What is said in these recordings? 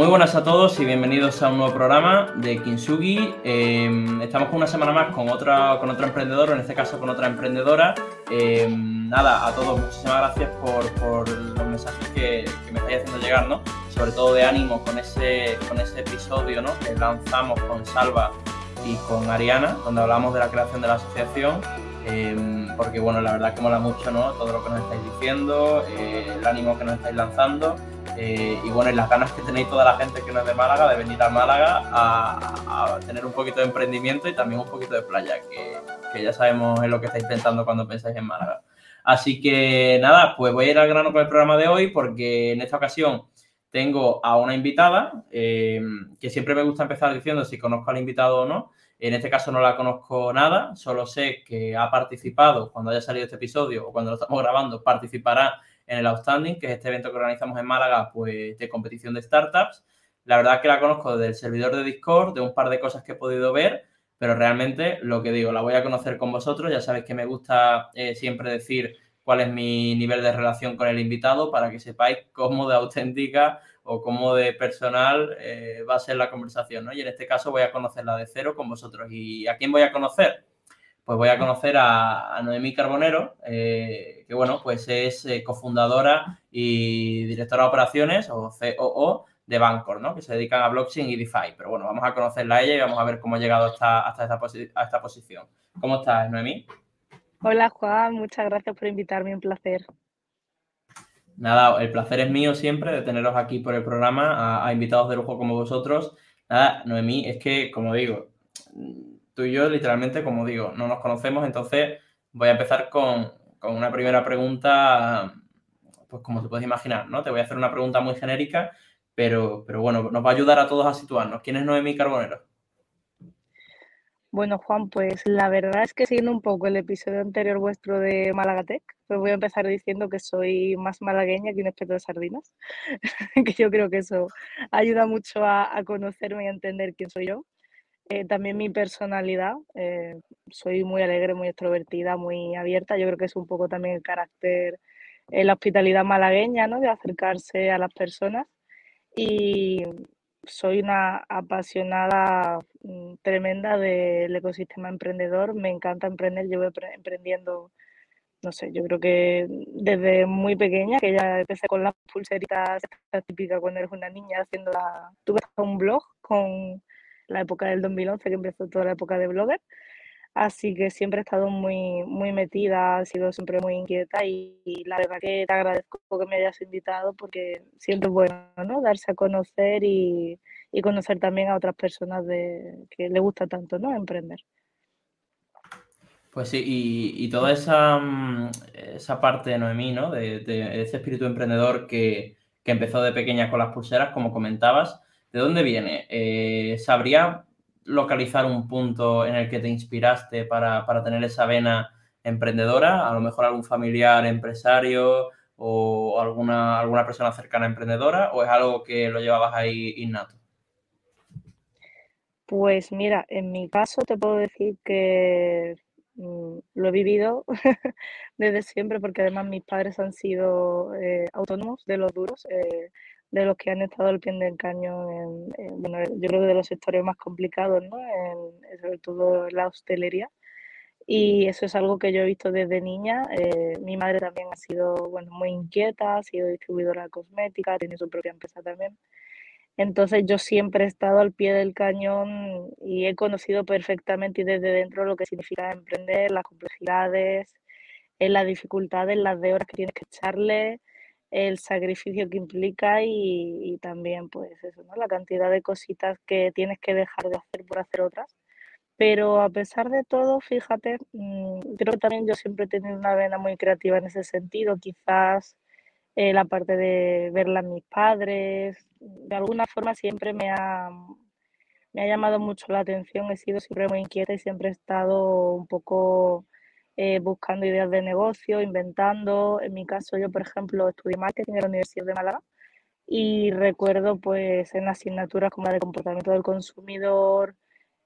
Muy buenas a todos y bienvenidos a un nuevo programa de Kinsugi. Em, estamos con una semana más con, otra, con otro emprendedor, en este caso con otra emprendedora. Em, nada, a todos muchísimas gracias por, los mensajes que, me estáis haciendo llegar, ¿no? Sobre todo de ánimo con ese, con ese episodio ¿no? que lanzamos con Salva y con Ariana, donde hablamos de la creación de la asociación. Em, porque bueno, la verdad es que mola mucho ¿no? todo lo que nos estáis diciendo, eh, el ánimo que nos estáis lanzando eh, y bueno, y las ganas que tenéis toda la gente que no es de Málaga de venir a Málaga a, tener un poquito de emprendimiento y también un poquito de playa, que, ya sabemos en lo que estáis pensando cuando pensáis en Málaga. Así que nada, pues voy a ir al grano con el programa de hoy porque en esta ocasión tengo a una invitada eh, que siempre me gusta empezar diciendo si conozco al invitado o no. En este caso no la conozco nada, solo sé que ha participado cuando haya salido este episodio o cuando lo estamos grabando, participará en el Outstanding, que es este evento que organizamos en Málaga, pues de competición de startups. La verdad que la conozco del servidor de Discord, de un par de cosas que he podido ver, pero realmente lo que digo, la voy a conocer con vosotros. Ya sabéis que me gusta eh, siempre decir cuál es mi nivel de relación con el invitado para que sepáis cómo de auténtica o cómo de personal eh, va a ser la conversación, ¿no? Y en este caso voy a conocerla de cero con vosotros. ¿Y a quién voy a conocer? pues voy a conocer a, Noemí Carbonero, eh, que bueno, pues es eh, cofundadora y directora de operaciones o COO de Bancor, ¿no? Que se dedican a blockchain y DeFi. Pero bueno, vamos a conocerla a ella y vamos a ver cómo ha llegado hasta, esta, esta posición. ¿Cómo estás, Noemí? Hola, Juan. Muchas gracias por invitarme. Un placer. Nada, el placer es mío siempre de teneros aquí por el programa, a invitados de lujo como vosotros. Nada, Noemí, es que, como digo, tú y yo literalmente, como digo, no nos conocemos, entonces voy a empezar con, una primera pregunta, pues como te puedes imaginar, ¿no? Te voy a hacer una pregunta muy genérica, pero, pero bueno, nos va a ayudar a todos a situarnos. ¿Quién es Noemí Carbonero? Bueno, Juan, pues la verdad es que siguiendo un poco el episodio anterior vuestro de Malagatec, pues voy a empezar diciendo que soy más malagueña que un espeto de sardinas, que yo creo que eso ayuda mucho a, a conocerme y entender quién soy yo. Eh, también mi personalidad, eh, soy muy alegre, muy extrovertida, muy abierta. Yo creo que es un poco también el carácter, eh, la hospitalidad malagueña, ¿no? De acercarse a las personas. Y soy una apasionada mm, tremenda del ecosistema emprendedor. Me encanta emprender. Llevo emprendiendo, no sé, yo creo que desde muy pequeña, que ya empecé con las pulseritas típicas cuando eres una niña, haciendo la... Tuve un blog con la época del 2011, que empezó toda la época de blogger. Así que siempre he estado muy, muy metida, he sido siempre muy inquieta y, la verdad que te agradezco que me hayas invitado porque siento bueno, ¿no? Darse a conocer y, conocer también a otras personas de, que le gusta tanto, ¿no? Emprender. Pues sí, y, toda esa, mm, esa parte de Noemí, ¿no? De, de ese espíritu emprendedor que, que empezó de pequeña con las pulseras, como comentabas, ¿De dónde viene? Eh, ¿Sabría localizar un punto en el que te inspiraste para, tener esa vena emprendedora? A lo mejor algún familiar empresario o alguna, alguna persona cercana emprendedora o es algo que lo llevabas ahí innato? Pues mira, en mi caso te puedo decir que mm, lo he vivido desde siempre porque además mis padres han sido eh, autónomos de los duros. Eh, de los que han estado al pie del cañón, en, bueno, yo creo que de los sectores más complicados, ¿no? En, sobre todo la hostelería. Y eso es algo que yo he visto desde niña. Eh, mi madre también ha sido bueno, muy inquieta, ha sido distribuidora de cosmética, tiene su propia empresa también. Entonces yo siempre he estado al pie del cañón y he conocido perfectamente y desde dentro lo que significa emprender, las complejidades, eh, las dificultades, las de horas que tienes que echarle, el sacrificio que implica y, también pues eso, ¿no? La cantidad de cositas que tienes que dejar de hacer por hacer otras. Pero a pesar de todo, fíjate, mm, creo que también yo siempre he tenido una vena muy creativa en ese sentido. Quizás eh, la parte de verla a mis padres, de alguna forma siempre me ha, me ha llamado mucho la atención. He sido siempre muy inquieta y siempre he estado un poco eh, buscando ideas de negocio, inventando. En mi caso, yo, por ejemplo, estudié marketing en la Universidad de Málaga y recuerdo pues en asignaturas como la de comportamiento del consumidor,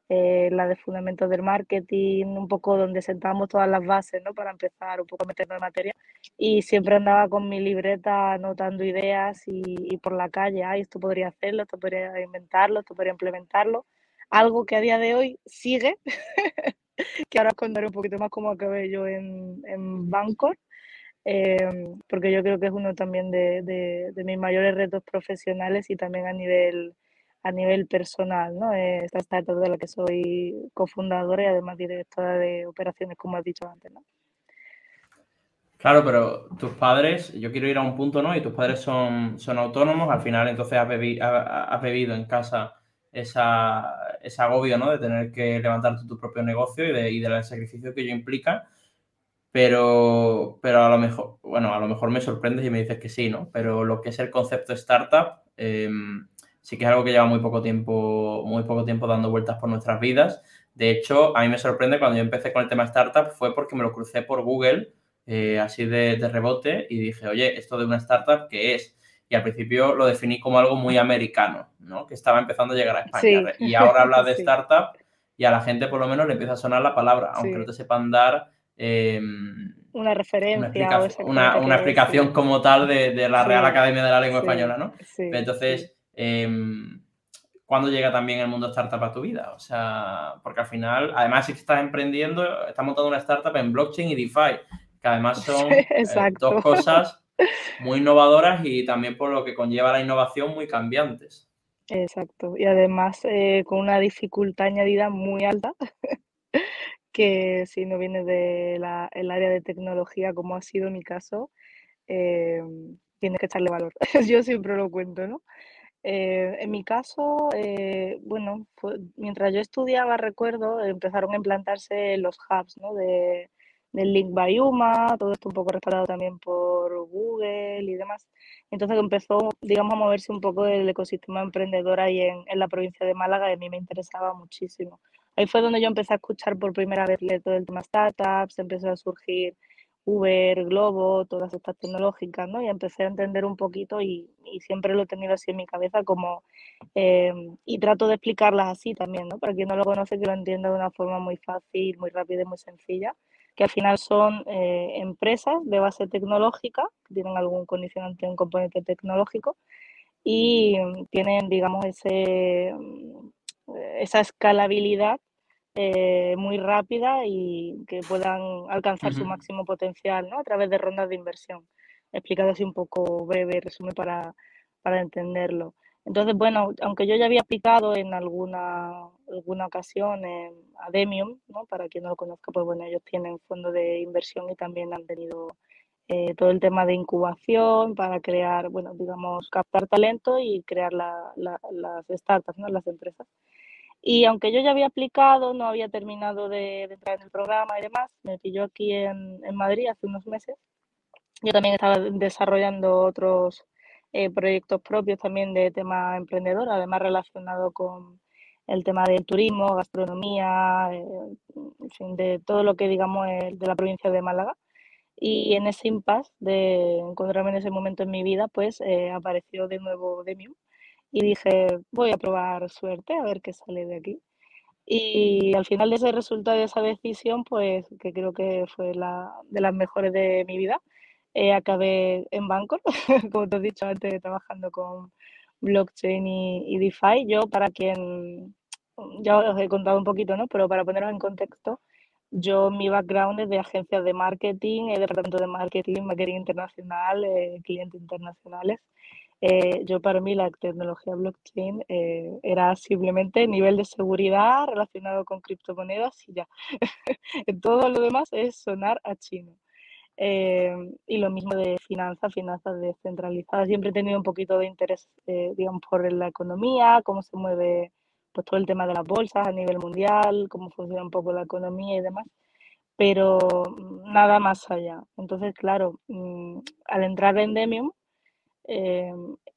eh, la de fundamentos del marketing, un poco donde sentábamos todas las bases, ¿no? Para empezar un poco a meternos en materia. Y siempre andaba con mi libreta anotando ideas y, por la calle, ay, esto podría hacerlo, esto podría inventarlo, esto podría implementarlo. Algo que a día de hoy sigue, que ahora contaré un poquito más cómo acabé yo en, en Bancor. Em, porque yo creo que es uno también de, de, mis mayores retos profesionales y también a nivel a nivel personal, ¿no? Esta startup de la que soy cofundadora y además directora de operaciones, como has dicho antes, ¿no? Claro, pero tus padres, yo quiero ir a un punto, ¿no? Y tus padres son, son autónomos, al final entonces has, bebido en casa esa, ese agobio, ¿no? De tener que levantar tu, propio negocio y, de, y del sacrificio que ello implica. Pero, pero a lo mejor, bueno, a lo mejor me sorprendes y me dices que sí, ¿no? Pero lo que es el concepto startup, eh, sí que es algo que lleva muy poco tiempo, muy poco tiempo dando vueltas por nuestras vidas. De hecho, a mí me sorprende cuando yo empecé con el tema startup fue porque me lo crucé por Google, eh, así de, rebote, y dije, oye, esto de una startup, ¿qué es? Y al principio lo definí como algo muy americano, ¿no? Que estaba empezando a llegar a España. Y ahora habla de startup y a la gente por lo menos le empieza a sonar la palabra, aunque no te sepan dar... Em, una referencia. Una, una, explicación como tal de, la Real Academia de la Lengua Española, ¿no? Entonces, Em, ¿Cuándo llega también el mundo startup a tu vida? O sea, porque al final, además, si estás emprendiendo, estás montando una startup en blockchain y DeFi, que además son eh, dos cosas muy innovadoras y también por lo que conlleva la innovación muy cambiantes. Exacto, y además eh, con una dificultad añadida muy alta, que si no viene del área de tecnología, como ha sido mi caso, eh, tienes que echarle valor. Yo siempre lo cuento, ¿no? Eh, en mi caso, eh, bueno, mientras yo estudiaba, recuerdo, empezaron a implantarse los hubs, ¿no? De, del Link by todo esto un poco respaldado también por Google y demás. Entonces empezó, digamos, a moverse un poco el ecosistema emprendedor ahí en, en la provincia de Málaga y a mí me interesaba muchísimo. Ahí fue donde yo empecé a escuchar por primera vez todo el tema startups, empezó a surgir Uber, Globo, todas estas tecnológicas, ¿no? Y empecé a entender un poquito y, siempre lo he tenido así en mi cabeza como, em, y trato de explicarlas así también, ¿no? Para quien no lo conoce, que lo entienda de una forma muy fácil, muy rápida y muy sencilla, que al final son eh, empresas de base tecnológica, que tienen algún condicionante, un componente tecnológico, y tienen, digamos, ese, esa escalabilidad eh, muy rápida y que puedan alcanzar su máximo potencial ¿no? a través de rondas de inversión. Explicado así un poco breve, resumen para, para entenderlo. Entonces, bueno, aunque yo ya había aplicado en alguna, alguna ocasión en, a Demium, ¿no? para quien no lo conozca, pues bueno, ellos tienen fondo de inversión y también han tenido eh, todo el tema de incubación para crear, bueno, digamos, captar talento y crear la, las startups, ¿no? las empresas. Y aunque yo ya había aplicado, no había terminado de, entrar en el programa y demás, me pilló aquí en, en, Madrid hace unos meses. Yo también estaba desarrollando otros eh, proyectos propios también de tema emprendedor, además relacionado con el tema del turismo, gastronomía, eh, en fin, de todo lo que digamos de la provincia de Málaga. Y en ese impasse de encontrarme en ese momento en mi vida, pues eh, apareció de nuevo Demium y dije, voy a probar suerte, a ver qué sale de aquí. Y al final de ese resultado de esa decisión, pues que creo que fue la de las mejores de mi vida, eh, acabé en Bangkok, como te he dicho antes, trabajando con blockchain y, DeFi. Yo, para quien, ya os he contado un poquito, ¿no? Pero para poneros en contexto, yo mi background es de agencias de marketing, de departamento de marketing, marketing internacional, eh, clientes internacionales. Eh, yo para mí la tecnología blockchain eh, era simplemente nivel de seguridad relacionado con criptomonedas y ya. Todo lo demás es sonar a chino. Eh, y lo mismo de finanzas, finanzas descentralizadas. Siempre he tenido un poquito de interés, digamos, por la economía, cómo se mueve pues, todo el tema de las bolsas a nivel mundial, cómo funciona un poco la economía y demás, pero nada más allá. Entonces, claro, mm, al entrar en Demium, eh,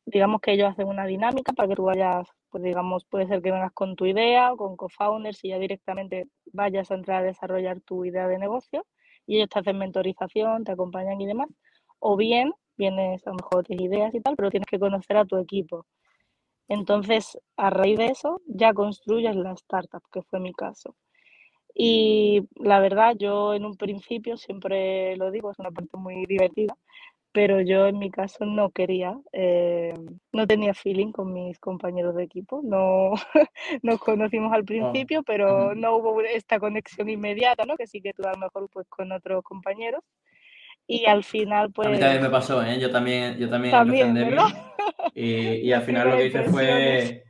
digamos que ellos hacen una dinámica para que tú vayas, pues digamos, puede ser que vengas con tu idea o con co-founders y ya directamente vayas a entrar a desarrollar tu idea de negocio y ellos te hacen mentorización, te acompañan y demás. O bien vienes a lo mejor tienes ideas y tal, pero tienes que conocer a tu equipo. Entonces, a raíz de eso, ya construyes la startup, que fue mi caso. Y la verdad, yo en un principio, siempre lo digo, es una parte muy divertida, pero yo en mi caso no quería, eh, no tenía feeling con mis compañeros de equipo, no nos conocimos al principio, pero no hubo esta conexión inmediata, ¿no? Que sí que tú a lo mejor pues con otros compañeros. Y al final, pues... A mí también me pasó, ¿eh? Yo también, yo también, y, y, al final lo que hice fue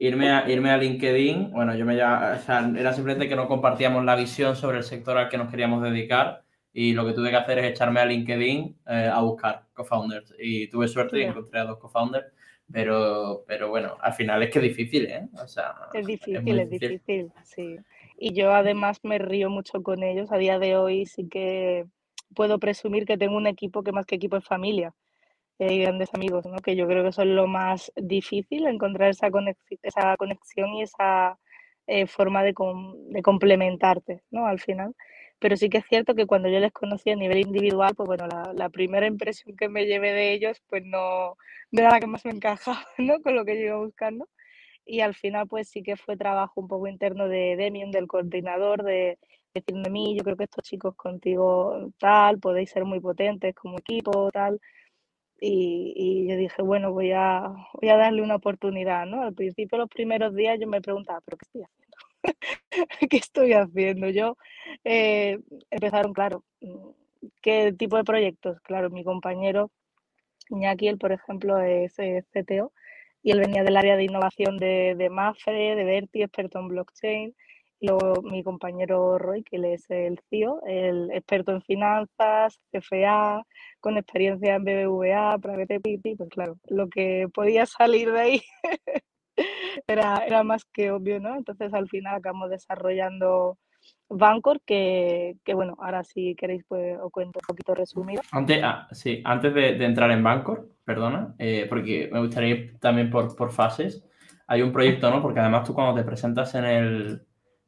irme a, irme a LinkedIn. Bueno, yo me ya, o sea, era simplemente que no compartíamos la visión sobre el sector al que nos queríamos dedicar y lo que tuve que hacer es echarme a LinkedIn eh, a buscar co-founders. Y tuve suerte y encontré a dos co-founders, pero, pero bueno, al final es que es difícil, ¿eh? O sea, es difícil, es, difícil. sí. Y yo además me río mucho con ellos. A día de hoy sí que puedo presumir que tengo un equipo que más que equipo es familia y grandes amigos, ¿no? que yo creo que eso es lo más difícil, encontrar esa, esa conexión y esa eh, forma de, de, complementarte ¿no? al final. Pero sí que es cierto que cuando yo les conocí a nivel individual, pues bueno, la, primera impresión que me llevé de ellos, pues no, no, era la que más me encajaba ¿no? con lo que yo iba buscando. Y al final, pues sí que fue trabajo un poco interno de Demian, del coordinador, de decirme a mí, yo creo que estos chicos contigo tal, podéis ser muy potentes como equipo, tal. Y, y, yo dije, bueno, voy a, voy a darle una oportunidad, ¿no? Al principio, los primeros días, yo me preguntaba, ¿pero qué estoy? ¿Qué estoy haciendo? Yo, eh, empezaron, claro, mm, ¿qué tipo de proyectos? Claro, mi compañero Iñaki, él, por ejemplo, es, CTO y él venía del área de innovación de, de Mafre, de Verti, experto en blockchain. Luego mi compañero Roy, que él es el CIO, e el experto en finanzas, CFA, con experiencia en BBVA, Private Equity, pues claro, lo que podía salir de ahí era, era más que obvio, ¿no? Entonces al final acabamos desarrollando Bancor, que, que, bueno, ahora si queréis pues os cuento un poquito resumido. Antes, ah, sí, antes de, entrar en Bancor, perdona, eh, porque me gustaría ir también por, por fases. Hay un proyecto, ¿no? Porque además tú cuando te presentas en el,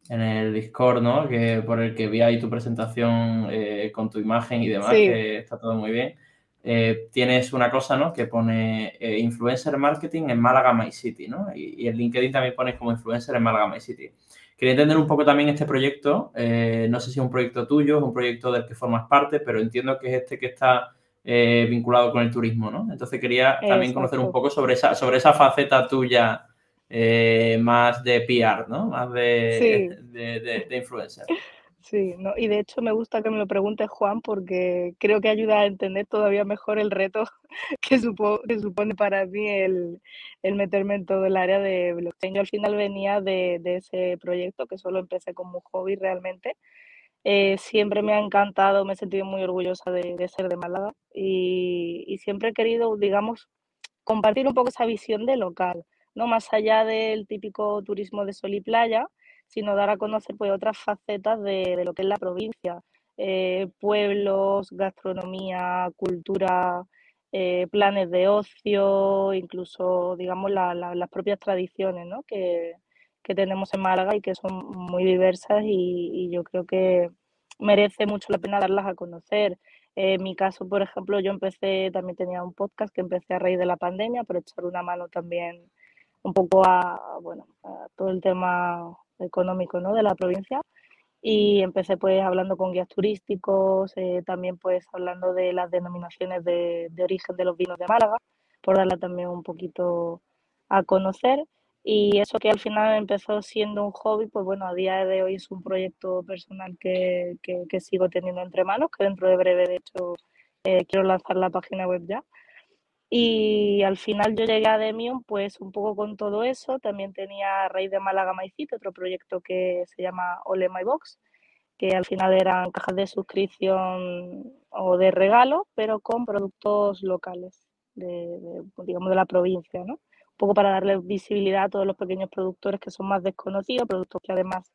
en el Discord, ¿no? Que por el que vi ahí tu presentación eh, con tu imagen y demás, que está todo muy bien. Eh, tienes una cosa, ¿no? Que pone eh, influencer marketing en Málaga My City, ¿no? Y, en LinkedIn también pones como influencer en Málaga My City. Quería entender un poco también este proyecto. Eh, no sé si es un proyecto tuyo, es un proyecto del que formas parte, pero entiendo que es este que está vinculado con el turismo, ¿no? Entonces quería también conocer un poco sobre esa, sobre esa faceta tuya más de PR, ¿no? Más de, de, de influencer. Sí, no, y de hecho me gusta que me lo preguntes, Juan, porque creo que ayuda a entender todavía mejor el reto que, supone para mí el, meterme en todo el área de blockchain. Yo al final venía de, ese proyecto, que solo empecé como un hobby realmente. Eh, siempre me ha encantado, me he sentido muy orgullosa de, ser de Málaga y, y, siempre he querido, digamos, compartir un poco esa visión de local, ¿no? Más allá del típico turismo de sol y playa, sino dar a conocer pues, otras facetas de, lo que es la provincia, eh, pueblos, gastronomía, cultura, eh, planes de ocio, incluso, digamos, las propias tradiciones ¿no? que, tenemos en Málaga y que son muy diversas y, yo creo que merece mucho la pena darlas a conocer. en mi caso, por ejemplo, yo empecé, también tenía un podcast que empecé a raíz de la pandemia, por echar una mano también un poco a, bueno, a todo el tema económico ¿no? de la provincia y empecé pues hablando con guías turísticos, eh, también pues hablando de las denominaciones de, origen de los vinos de Málaga, por darla también un poquito a conocer. Y eso que al final empezó siendo un hobby, pues bueno, a día de hoy es un proyecto personal que, que, que sigo teniendo entre manos, que dentro de breve, de hecho, eh, quiero lanzar la página web ya. Y al final yo llegué a Demion pues un poco con todo eso. También tenía raíz de Málaga My otro proyecto que se llama Ole My Box, que al final eran cajas de suscripción o de regalo, pero con productos locales, de, digamos de la provincia, ¿no? Un poco para darle visibilidad a todos los pequeños productores que son más desconocidos, productos que además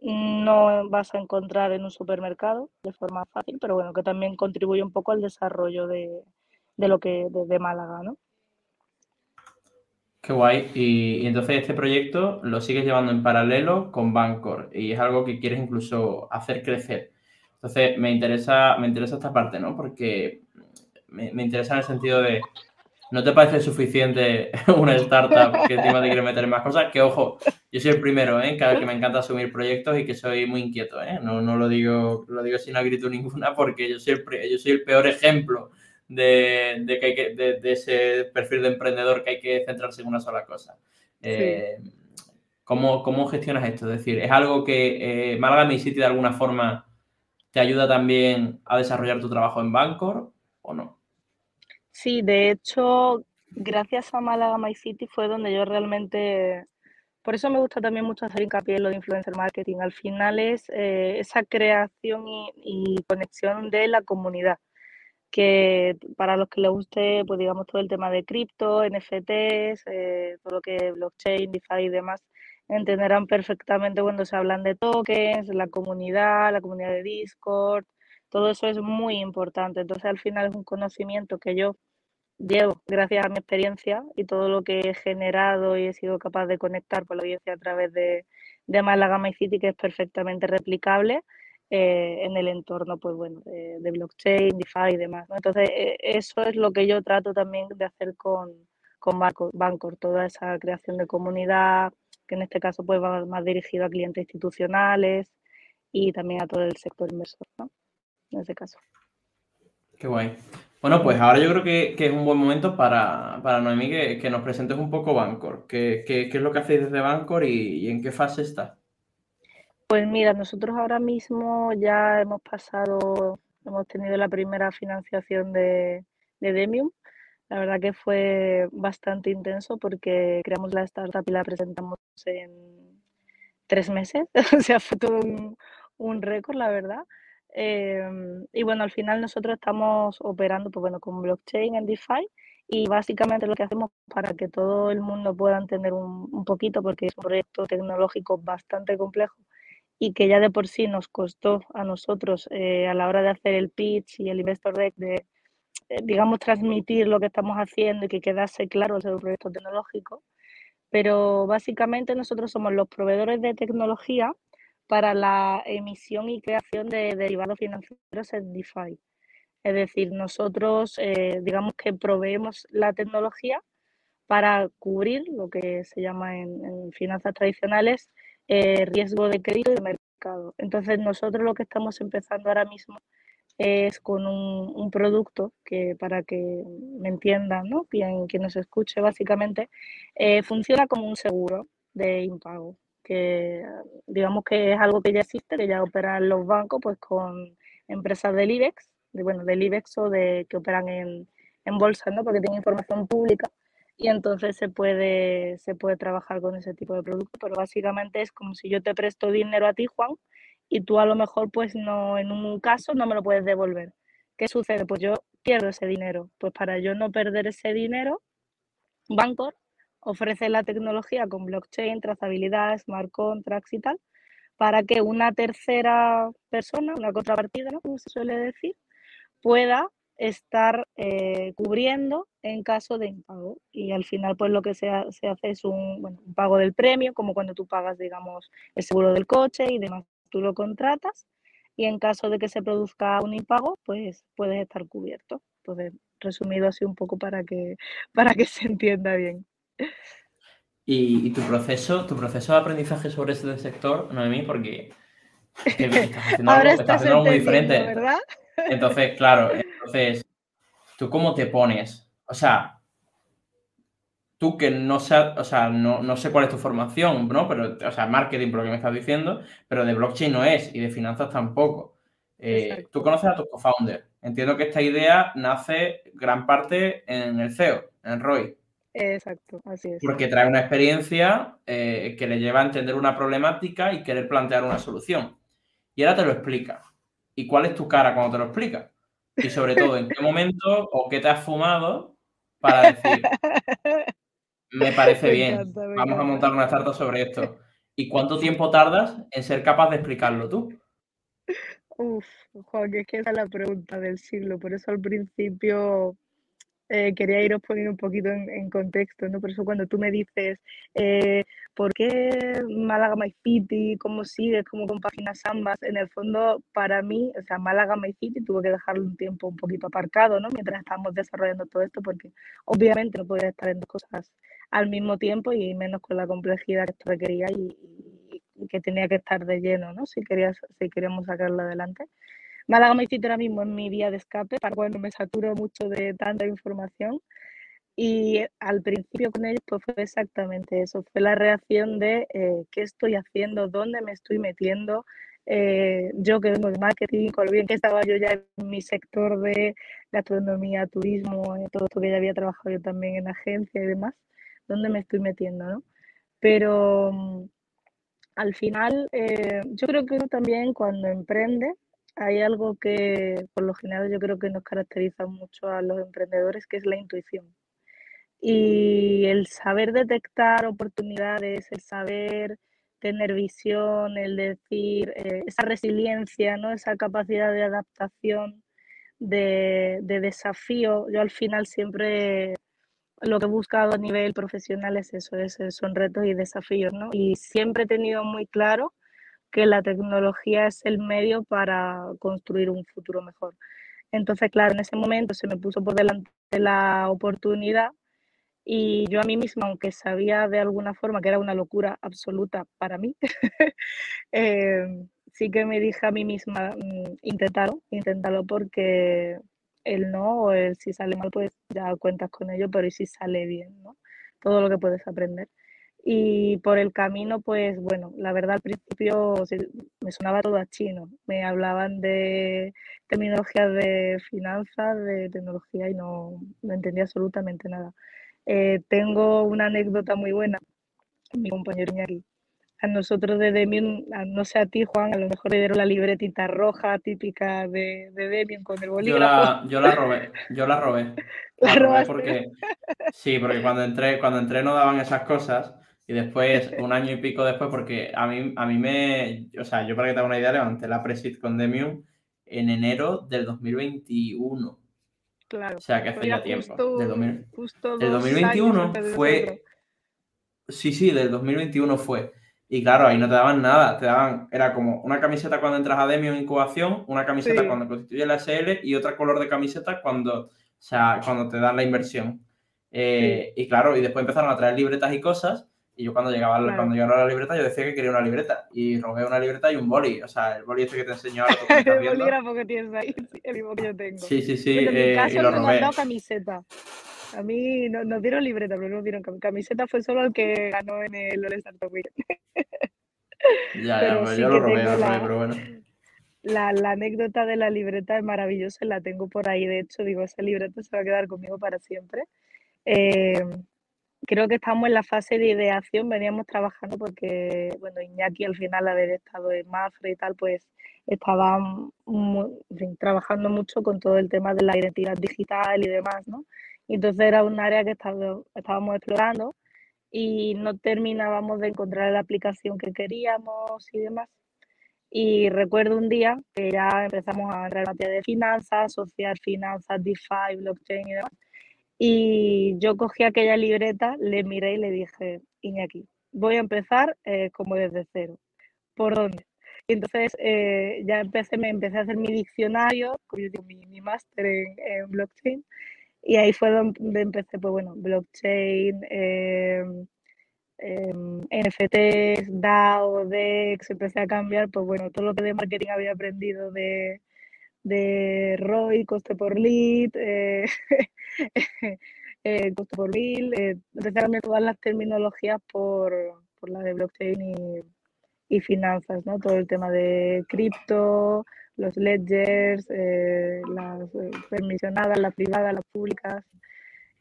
no vas a encontrar en un supermercado de forma fácil, pero bueno, que también contribuye un poco al desarrollo de, de lo que de Málaga, ¿no? Qué guay. Y, entonces este proyecto lo sigues llevando en paralelo con Bancor y es algo que quieres incluso hacer crecer. Entonces me interesa, me interesa esta parte, ¿no? Porque me, interesa en el sentido de ¿No te parece suficiente una startup que encima te quiere meter en más cosas? Que ojo, yo soy el primero, ¿eh? Cada que me encanta asumir proyectos y que soy muy inquieto, ¿eh? No, no lo digo, lo digo sin actitud ninguna porque yo soy el, yo soy el peor ejemplo de, de, que hay que, de, ese perfil de emprendedor que hay que centrarse en una sola cosa. Eh, ¿cómo, gestionas esto? Es decir, ¿es algo que eh, Málaga Mi City de alguna forma te ayuda también a desarrollar tu trabajo en Bancor o no? Sí, de hecho, gracias a Málaga My City fue donde yo realmente, por eso me gusta también mucho hacer hincapié en lo de influencer marketing. Al final es eh, esa creación y, conexión de la comunidad, que para los que les guste, pues digamos, todo el tema de cripto, NFTs, eh, todo lo que blockchain, DeFi y demás, entenderán perfectamente cuando se hablan de tokens, la comunidad, la comunidad de Discord, todo eso es muy importante. Entonces, al final es un conocimiento que yo llevo gracias a mi experiencia y todo lo que he generado y he sido capaz de conectar con la audiencia a través de, de Málaga My City, que es perfectamente replicable eh, en el entorno, pues bueno, de, blockchain, DeFi y demás. Entonces, eh, eso es lo que yo trato también de hacer con, con Bancor, toda esa creación de comunidad, que en este caso pues va más dirigido a clientes institucionales y también a todo el sector inversor, ¿no? En ese caso. Qué guay. Bueno, pues ahora yo creo que, es un buen momento para, para Noemí que, nos presentes un poco Bancor. ¿Qué, es lo que hacéis desde Bancor y, en qué fase está? Pues mira, nosotros ahora mismo ya hemos pasado, hemos tenido la primera financiación de, de Demium. La verdad que fue bastante intenso porque creamos la startup y la presentamos en tres meses. o sea, fue todo un, récord, la verdad. Em, y bueno, al final nosotros estamos operando pues bueno, con blockchain en DeFi y básicamente lo que hacemos para que todo el mundo pueda entender un poquito, porque es un proyecto tecnológico bastante complejo y que ya de por sí nos costó a nosotros eh, a la hora de hacer el pitch y el investor deck de, eh, digamos, transmitir lo que estamos haciendo y que quedase claro el proyecto tecnológico. Pero básicamente nosotros somos los proveedores de tecnología para la emisión y creación de derivados financieros en DeFi. Es decir, nosotros eh, digamos que proveemos la tecnología para cubrir lo que se llama en, finanzas tradicionales eh, riesgo de crédito y de mercado. Entonces nosotros lo que estamos empezando ahora mismo es con un, producto que para que me entiendan, ¿no? Quien, nos escuche básicamente, eh, funciona como un seguro de impago que digamos que es algo que ya existe, que ya operan los bancos pues con empresas del IBEX, de, bueno, del IBEX o de que operan en, en bolsa, ¿no? Porque tienen información pública y entonces se puede, se puede trabajar con ese tipo de producto, pero básicamente es como si yo te presto dinero a ti, Juan, y tú a lo mejor pues no, en un caso no me lo puedes devolver. ¿Qué sucede? Pues yo pierdo ese dinero. Pues para yo no perder ese dinero, Bancor ofrece la tecnología con blockchain, trazabilidad, smart contracts y tal, para que una tercera persona, una contrapartida, ¿no? como se suele decir, pueda estar eh, cubriendo en caso de impago. Y al final, pues lo que se, se hace es un, un, pago del premio, como cuando tú pagas, digamos, el seguro del coche y demás, tú lo contratas. Y en caso de que se produzca un impago, pues puedes estar cubierto. Entonces, resumido así un poco para que, para que se entienda bien. Y, tu proceso, tu proceso de aprendizaje sobre este sector, Noemí, porque estás haciendo, algo, muy diferente. ¿verdad? Entonces, claro, entonces, ¿tú cómo te pones? O sea, tú que no sé, o sea, no, sé cuál es tu formación, ¿no? Pero, o sea, marketing, por lo que me estás diciendo, pero de blockchain no es y de finanzas tampoco. Eh, tú conoces a tu co-founder. Entiendo que esta idea nace gran parte en el CEO, en Roy. Exacto, así es. Porque trae una experiencia eh, que le lleva a entender una problemática y querer plantear una solución. Y ahora te lo explica. ¿Y cuál es tu cara cuando te lo explica? Y sobre todo, ¿en qué momento o qué te has fumado para decir, me parece bien, vamos a montar una startup sobre esto? ¿Y cuánto tiempo tardas en ser capaz de explicarlo tú? Uf, Juan, es que esa es la pregunta del siglo. Por eso al principio eh, quería iros poniendo un poquito en, contexto, ¿no? Por eso cuando tú me dices, eh, ¿por qué Málaga My City? ¿Cómo sigues? ¿Cómo compaginas ambas? En el fondo, para mí, o sea, Málaga My City tuve que dejarlo un tiempo un poquito aparcado, ¿no? Mientras estábamos desarrollando todo esto, porque obviamente no podía estar en dos cosas al mismo tiempo y menos con la complejidad que esto requería y, y que tenía que estar de lleno, ¿no? Si, querías, si queríamos sacarlo adelante. Málaga me ahora mismo en mi vía de escape para cuando me saturo mucho de tanta información. Y al principio con ellos pues fue exactamente eso, fue la reacción de eh, qué estoy haciendo, dónde me estoy metiendo. Eh, yo que vengo de marketing, con lo bien que estaba yo ya en mi sector de gastronomía, turismo, eh, todo esto que ya había trabajado yo también en agencia y demás, dónde me estoy metiendo, ¿no? Pero mm, al final, yo creo que uno también cuando emprende, hay algo que por lo general yo creo que nos caracteriza mucho a los emprendedores, que es la intuición. Y el saber detectar oportunidades, el saber tener visión, el decir, eh, esa resiliencia, ¿no? esa capacidad de adaptación, de, de, desafío. Yo al final siempre lo que he buscado a nivel profesional es eso, es, son retos y desafíos. ¿no? Y siempre he tenido muy claro que la tecnología es el medio para construir un futuro mejor. Entonces, claro, en ese momento se me puso por delante la oportunidad y yo a mí misma, aunque sabía de alguna forma que era una locura absoluta para mí, eh, sí que me dije a mí misma, mm, inténtalo, inténtalo porque el no o el si sale mal, pues ya cuentas con ello, pero y si sale bien. Todo lo que puedes aprender. Y por el camino, pues bueno, la verdad al principio me sonaba todo a chino. Me hablaban de terminologías de finanzas, de tecnología y no, no entendía absolutamente nada. Eh, tengo una anécdota muy buena, mi compañero Iñaki. A nosotros de Demian, no sé a ti, Juan, a lo mejor le dieron la libretita roja típica de, de Demian con el bolígrafo. Yo la, robé, yo la robé. La, robé porque, sí, porque cuando entré, cuando entré no daban esas cosas y después, un año y pico después, porque a mí, a mí me. O sea, yo para que te haga una idea, levanté la Presit con Demium en enero del 2021. Claro. O sea, que hace ya tiempo. del, 2021 fue. Sí, sí, del 2021 fue. Y claro, ahí no te daban nada, te daban, era como una camiseta cuando entras a Demium incubación, una camiseta cuando constituye la SL y otra color de camiseta cuando, o sea, cuando te dan la inversión. Eh, y claro, y después empezaron a traer libretas y cosas y yo cuando llegaba cuando llegaba la libreta, yo decía que quería una libreta. Y robé una libreta y un boli. O sea, el boli este que te enseñó ahora. el bolígrafo que tienes ahí, el mismo que yo tengo. Sí, sí, sí. en mi eh, caso y lo robé. me han camiseta. A mí no, nos dieron libreta, pero no nos dieron camiseta. Fue solo el que ganó en el All Star ya, ya, pues yo lo robé, lo robé, pero bueno. La, la, anécdota de la libreta es maravillosa, la tengo por ahí. De hecho, digo, esa libreta se va a quedar conmigo para siempre. Eh, creo que estamos en la fase de ideación, veníamos trabajando porque, bueno, Iñaki al final haber estado en Mafre y tal, pues estaba trabajando mucho con todo el tema de la identidad digital y demás, ¿no? entonces era un área que estábamos explorando y no terminábamos de encontrar la aplicación que queríamos y demás. Y recuerdo un día que ya empezamos a entrar en materia de finanzas, asociar finanzas, DeFi, blockchain y demás. Y yo cogí aquella libreta, le miré y le dije, Iñaki, voy a empezar eh, como desde cero. ¿Por dónde? Entonces eh, ya empecé, me empecé a hacer mi diccionario, mi, mi máster en, blockchain, y ahí fue donde empecé, pues bueno, blockchain, em, em, NFTs, DAO, DEX, empecé a cambiar, pues bueno, todo lo que de marketing había aprendido de, de ROI, coste por lead, eh, eh, coste por lead, eh, todas las terminologías por, por la de blockchain y, y, finanzas, ¿no? Todo el tema de cripto, los ledgers, eh, las permisionadas, las privadas, las públicas.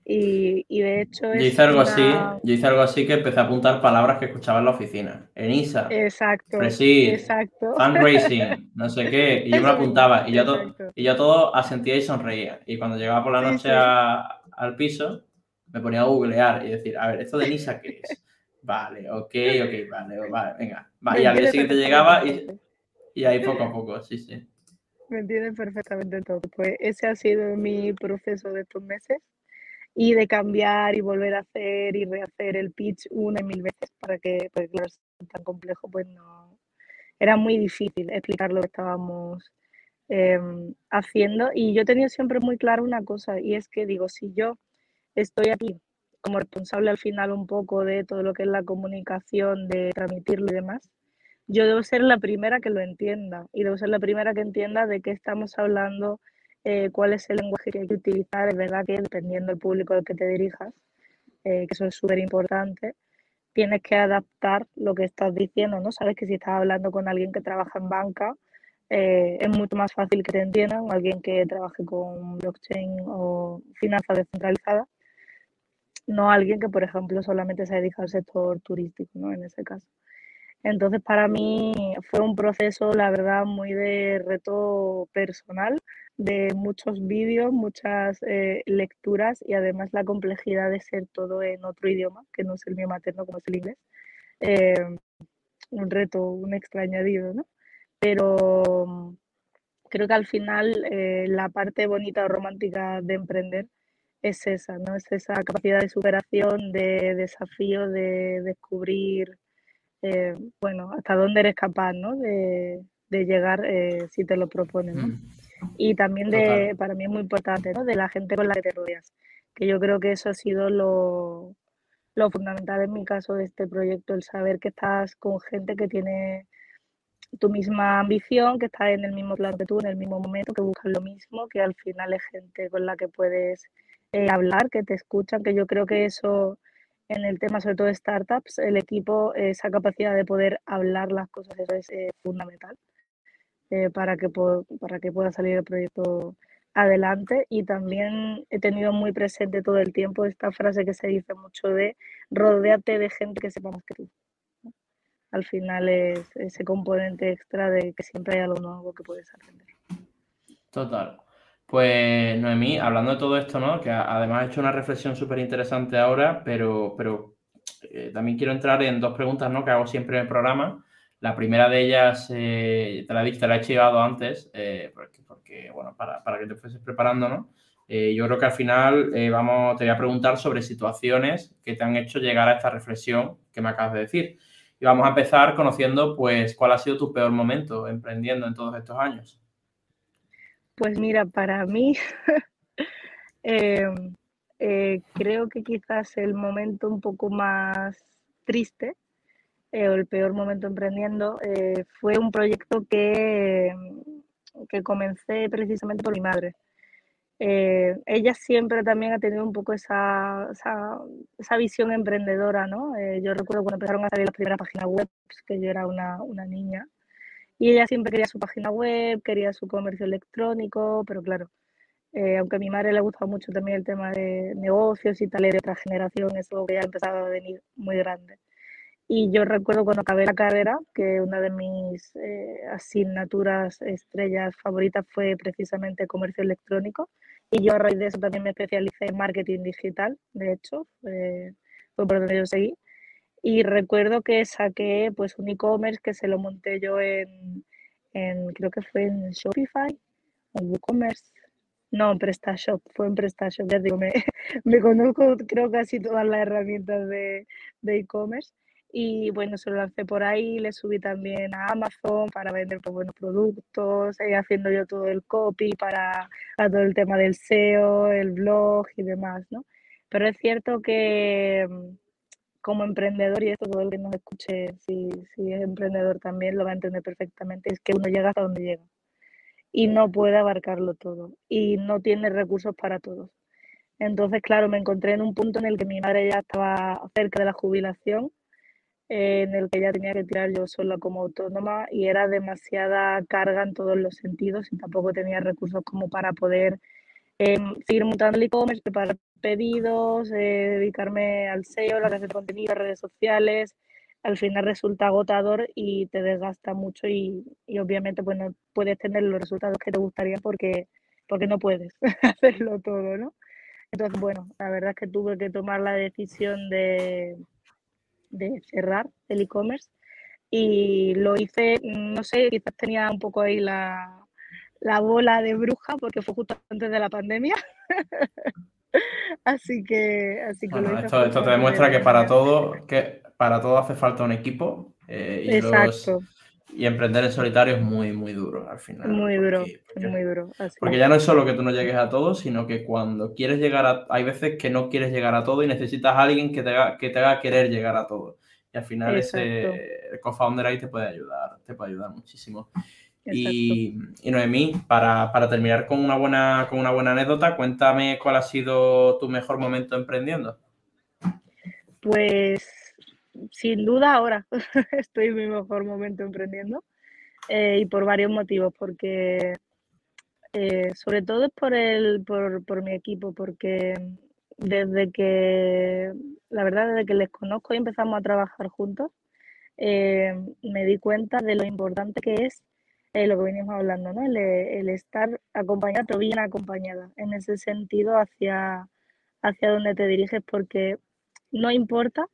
Y, y, de hecho. Yo hice algo así, yo hice algo así que empecé a apuntar palabras que escuchaba en la oficina. ENISA, exacto, Presid, exacto. fundraising, no sé qué. Y yo me apuntaba. Y yo, todo, y yo todo asentía y sonreía. Y cuando llegaba por la noche al piso, me ponía a googlear y decir, a ver, ¿esto de ENISA qué es? Vale, ok, ok, vale, vale, venga. y al día siguiente llegaba y, y ahí poco a poco, sí, sí. Me entiendes perfectamente todo. Pues ese ha sido mi proceso de estos meses y de cambiar y volver a hacer y rehacer el pitch una y mil veces para que, pues claro, tan complejo, pues no, era muy difícil explicar lo que estábamos em, haciendo. Y yo he tenido siempre muy claro una cosa y es que digo, si yo estoy aquí como responsable al final un poco de todo lo que es la comunicación, de transmitirlo y demás, yo debo ser la primera que lo entienda y debo ser la primera que entienda de qué estamos hablando, eh, cuál es el lenguaje que hay que utilizar. Es verdad que dependiendo del público al que te dirijas, eh, que eso es súper importante, tienes que adaptar lo que estás diciendo, ¿no? Sabes que si estás hablando con alguien que trabaja en banca, eh, es mucho más fácil que te entiendan, alguien que trabaje con blockchain o finanzas descentralizadas, no alguien que, por ejemplo, solamente se dedica al sector turístico, ¿no? En ese caso. Entonces, para mí fue un proceso, la verdad, muy de reto personal, de muchos vídeos, muchas eh, lecturas y además la complejidad de ser todo en otro idioma, que no es el mío materno como es el inglés. Eh, un reto, un extrañadido, ¿no? Pero creo que al final eh, la parte bonita o romántica de emprender es esa, ¿no? Es esa capacidad de superación, de desafío, de descubrir eh, bueno, hasta dónde eres capaz, ¿no? De, llegar eh, si te lo propones, ¿no? Mm. Y también de, para mí es muy importante, ¿no? De la gente con la que te rodeas, que yo creo que eso ha sido lo, lo fundamental en mi caso de este proyecto, el saber que estás con gente que tiene tu misma ambición, que está en el mismo plan que tú, en el mismo momento, que buscan lo mismo, que al final es gente con la que puedes eh, hablar, que te escuchan, que yo creo que eso en el tema sobre todo de startups, el equipo, esa capacidad de poder hablar las cosas, eso es eh, fundamental eh, para, que para que pueda salir el proyecto adelante. Y también he tenido muy presente todo el tiempo esta frase que se dice mucho de rodeate de gente que sepa más que tú. Al final es ese componente extra de que siempre hay algo nuevo que puedes aprender. Total. Pues Noemí, hablando de todo esto, ¿no? Que además he hecho una reflexión súper interesante ahora, pero, pero eh, también quiero entrar en dos preguntas, ¿no? Que hago siempre en el programa. La primera de ellas, eh, te la he dicho, te la he llegado antes, eh, porque, bueno, para, para, que te fueses preparando, ¿no? yo creo que al final vamos, te voy a preguntar sobre situaciones que te han hecho llegar a esta reflexión que me acabas de decir. Y vamos a empezar conociendo, pues, cuál ha sido tu peor momento emprendiendo en todos estos años. Pues mira, para mí eh, creo que quizás el momento un poco más triste eh, o el peor momento emprendiendo eh, fue un proyecto que, que comencé precisamente por mi madre. ella siempre también ha tenido un poco esa, esa, visión emprendedora, ¿no? yo recuerdo cuando empezaron a salir las primeras páginas web, que yo era una, una niña, y ella siempre quería su página web, quería su comercio electrónico, pero claro, eh, aunque a mi madre le gustaba mucho también el tema de negocios y tal, de otra generación, eso que ya empezaba a venir muy grande. Y yo recuerdo cuando acabé la carrera, que una de mis eh, asignaturas estrellas favoritas fue precisamente comercio electrónico. Y yo a raíz de eso también me especialicé en marketing digital, de hecho, fue por donde yo seguí. Y recuerdo que saqué pues un e-commerce que se lo monté yo en, creo que fue en Shopify o WooCommerce. No, en PrestaShop, fue en PrestaShop, ya digo, me, me conozco creo casi todas las herramientas de e-commerce. Y bueno, se lo lancé por ahí, le subí también a Amazon para vender pues, buenos productos, y haciendo yo todo el copy para, para, todo el tema del SEO, el blog y demás, ¿no? Pero es cierto que, como emprendedor, y esto todo el que nos escuche, si, si, es emprendedor también lo va a entender perfectamente, es que uno llega hasta donde llega y no puede abarcarlo todo y no tiene recursos para todos. Entonces, claro, me encontré en un punto en el que mi madre ya estaba cerca de la jubilación, en el que ya tenía que tirar yo sola como autónoma y era demasiada carga en todos los sentidos y tampoco tenía recursos como para poder eh, seguir montando el e-commerce, preparar pedidos, eh, dedicarme al SEO, la red de contenido, redes sociales, al final resulta agotador y te desgasta mucho y, obviamente pues no puedes tener los resultados que te gustaría porque, porque no puedes hacerlo todo, ¿no? Entonces, bueno, la verdad es que tuve que tomar la decisión de, de cerrar el e-commerce y lo hice, no sé, quizás tenía un poco ahí la, la bola de bruja porque fue justo antes de la pandemia. así que, así que esto, esto, te demuestra que para todo, que para todo hace falta un equipo eh, y, Exacto. Y emprender en solitario es muy, muy duro al final. Muy duro, muy duro. porque ya no es solo que tú no llegues a todo, sino que cuando quieres llegar a... Hay veces que no quieres llegar a todo y necesitas a alguien que te haga, que te haga querer llegar a todo. Y al final ese co-founder ahí te puede ayudar, te puede ayudar muchísimo. Y, y, Noemí, para, terminar con una, buena, con una buena anécdota, cuéntame cuál ha sido tu mejor momento emprendiendo. Pues sin duda ahora estoy en mi mejor momento emprendiendo eh, y por varios motivos, porque eh, sobre todo es por, el, por, por mi equipo, porque desde que, la verdad, desde que les conozco y empezamos a trabajar juntos, eh, me di cuenta de lo importante que es lo que venimos hablando, ¿no? El, estar acompañada, pero bien acompañada, en ese sentido hacia, hacia donde te diriges, porque no importa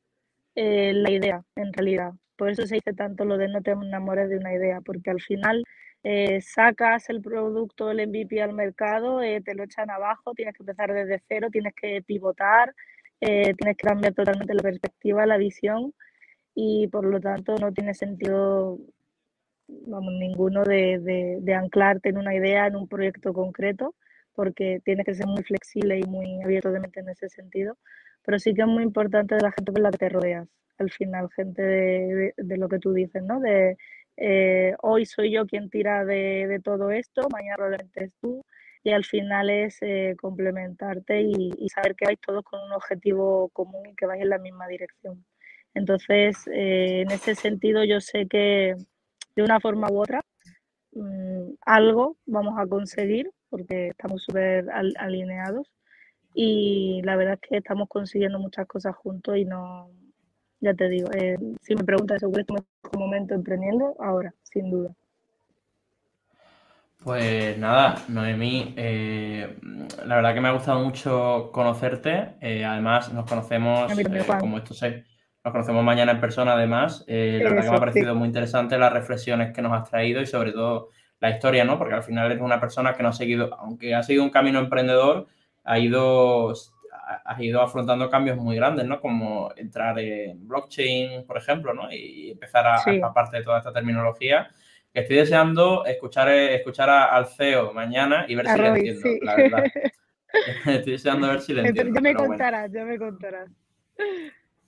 eh, la idea, en realidad. Por eso se dice tanto lo de no te enamores de una idea, porque al final eh, sacas el producto, el MVP al mercado, eh, te lo echan abajo, tienes que empezar desde cero, tienes que pivotar, tienes que cambiar totalmente la perspectiva, la visión y por lo tanto no tiene sentido vamos, ninguno de, de, anclarte en una idea, en un proyecto concreto, porque tienes que ser muy flexible y muy abierto de mente en ese sentido. Pero sí que es muy importante la gente con la que te rodeas, al final, gente de, de lo que tú dices, ¿no? De eh, hoy soy yo quien tira de, todo esto, mañana probablemente es tú, y al final es eh, complementarte y, saber que vais todos con un objetivo común y que vais en la misma dirección. Entonces, eh, en ese sentido, yo sé que de una forma u otra, mm, algo vamos a conseguir porque estamos súper alineados y la verdad es que estamos consiguiendo muchas cosas juntos y no, ya te digo, eh, si me preguntas sobre este momento emprendiendo, ahora, sin duda. Pues nada, Noemí, eh, la verdad que me ha gustado mucho conocerte. Eh, además, nos conocemos, como esto sé, nos conocemos mañana en persona, además. Eh, la verdad que me ha parecido muy interesante las reflexiones que nos has traído y sobre todo la historia, ¿no? Porque al final eres una persona que no ha seguido, aunque ha seguido un camino emprendedor, ha ido, ha ido afrontando cambios muy grandes, ¿no? Como entrar en blockchain, por ejemplo, ¿no? Y empezar a, a parte de toda esta terminología. Estoy deseando escuchar, escuchar al CEO mañana y ver si le entiendo, la verdad. Estoy deseando ver si le entiendo. Ya me contarás, ya me contarás.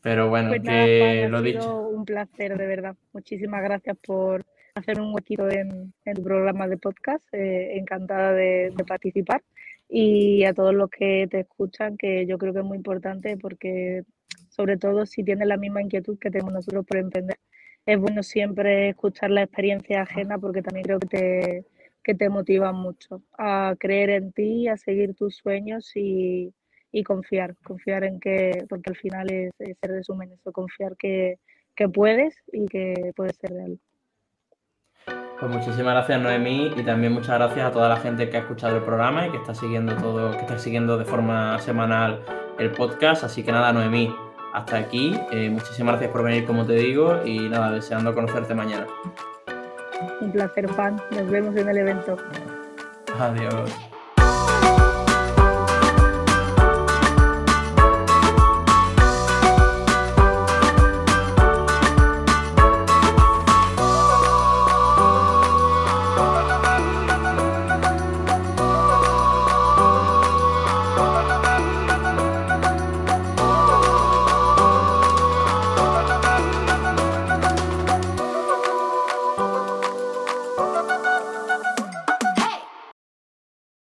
Pero bueno, pues que lo dicho. Un placer, de verdad. Muchísimas gracias por hacer un huequito en, tu programa de podcast. Eh, encantada de, participar. Y a todos los que te escuchan, que yo creo que es muy importante porque, sobre todo, si tienes la misma inquietud que tenemos nosotros por emprender, es bueno siempre escuchar la experiencia ajena porque también creo que te, que te motiva mucho a creer en ti, a seguir tus sueños y, y confiar, confiar en que, porque al final es, se resumen eso, confiar que, que, puedes y que puedes ser real. Pues muchísimas gracias Noemí y también muchas gracias a toda la gente que ha escuchado el programa y que está siguiendo todo, que está siguiendo de forma semanal el podcast. Así que nada, Noemí, hasta aquí. Eh, muchísimas gracias por venir, como te digo, y nada, deseando conocerte mañana. Un placer, Juan. Nos vemos en el evento. Adiós.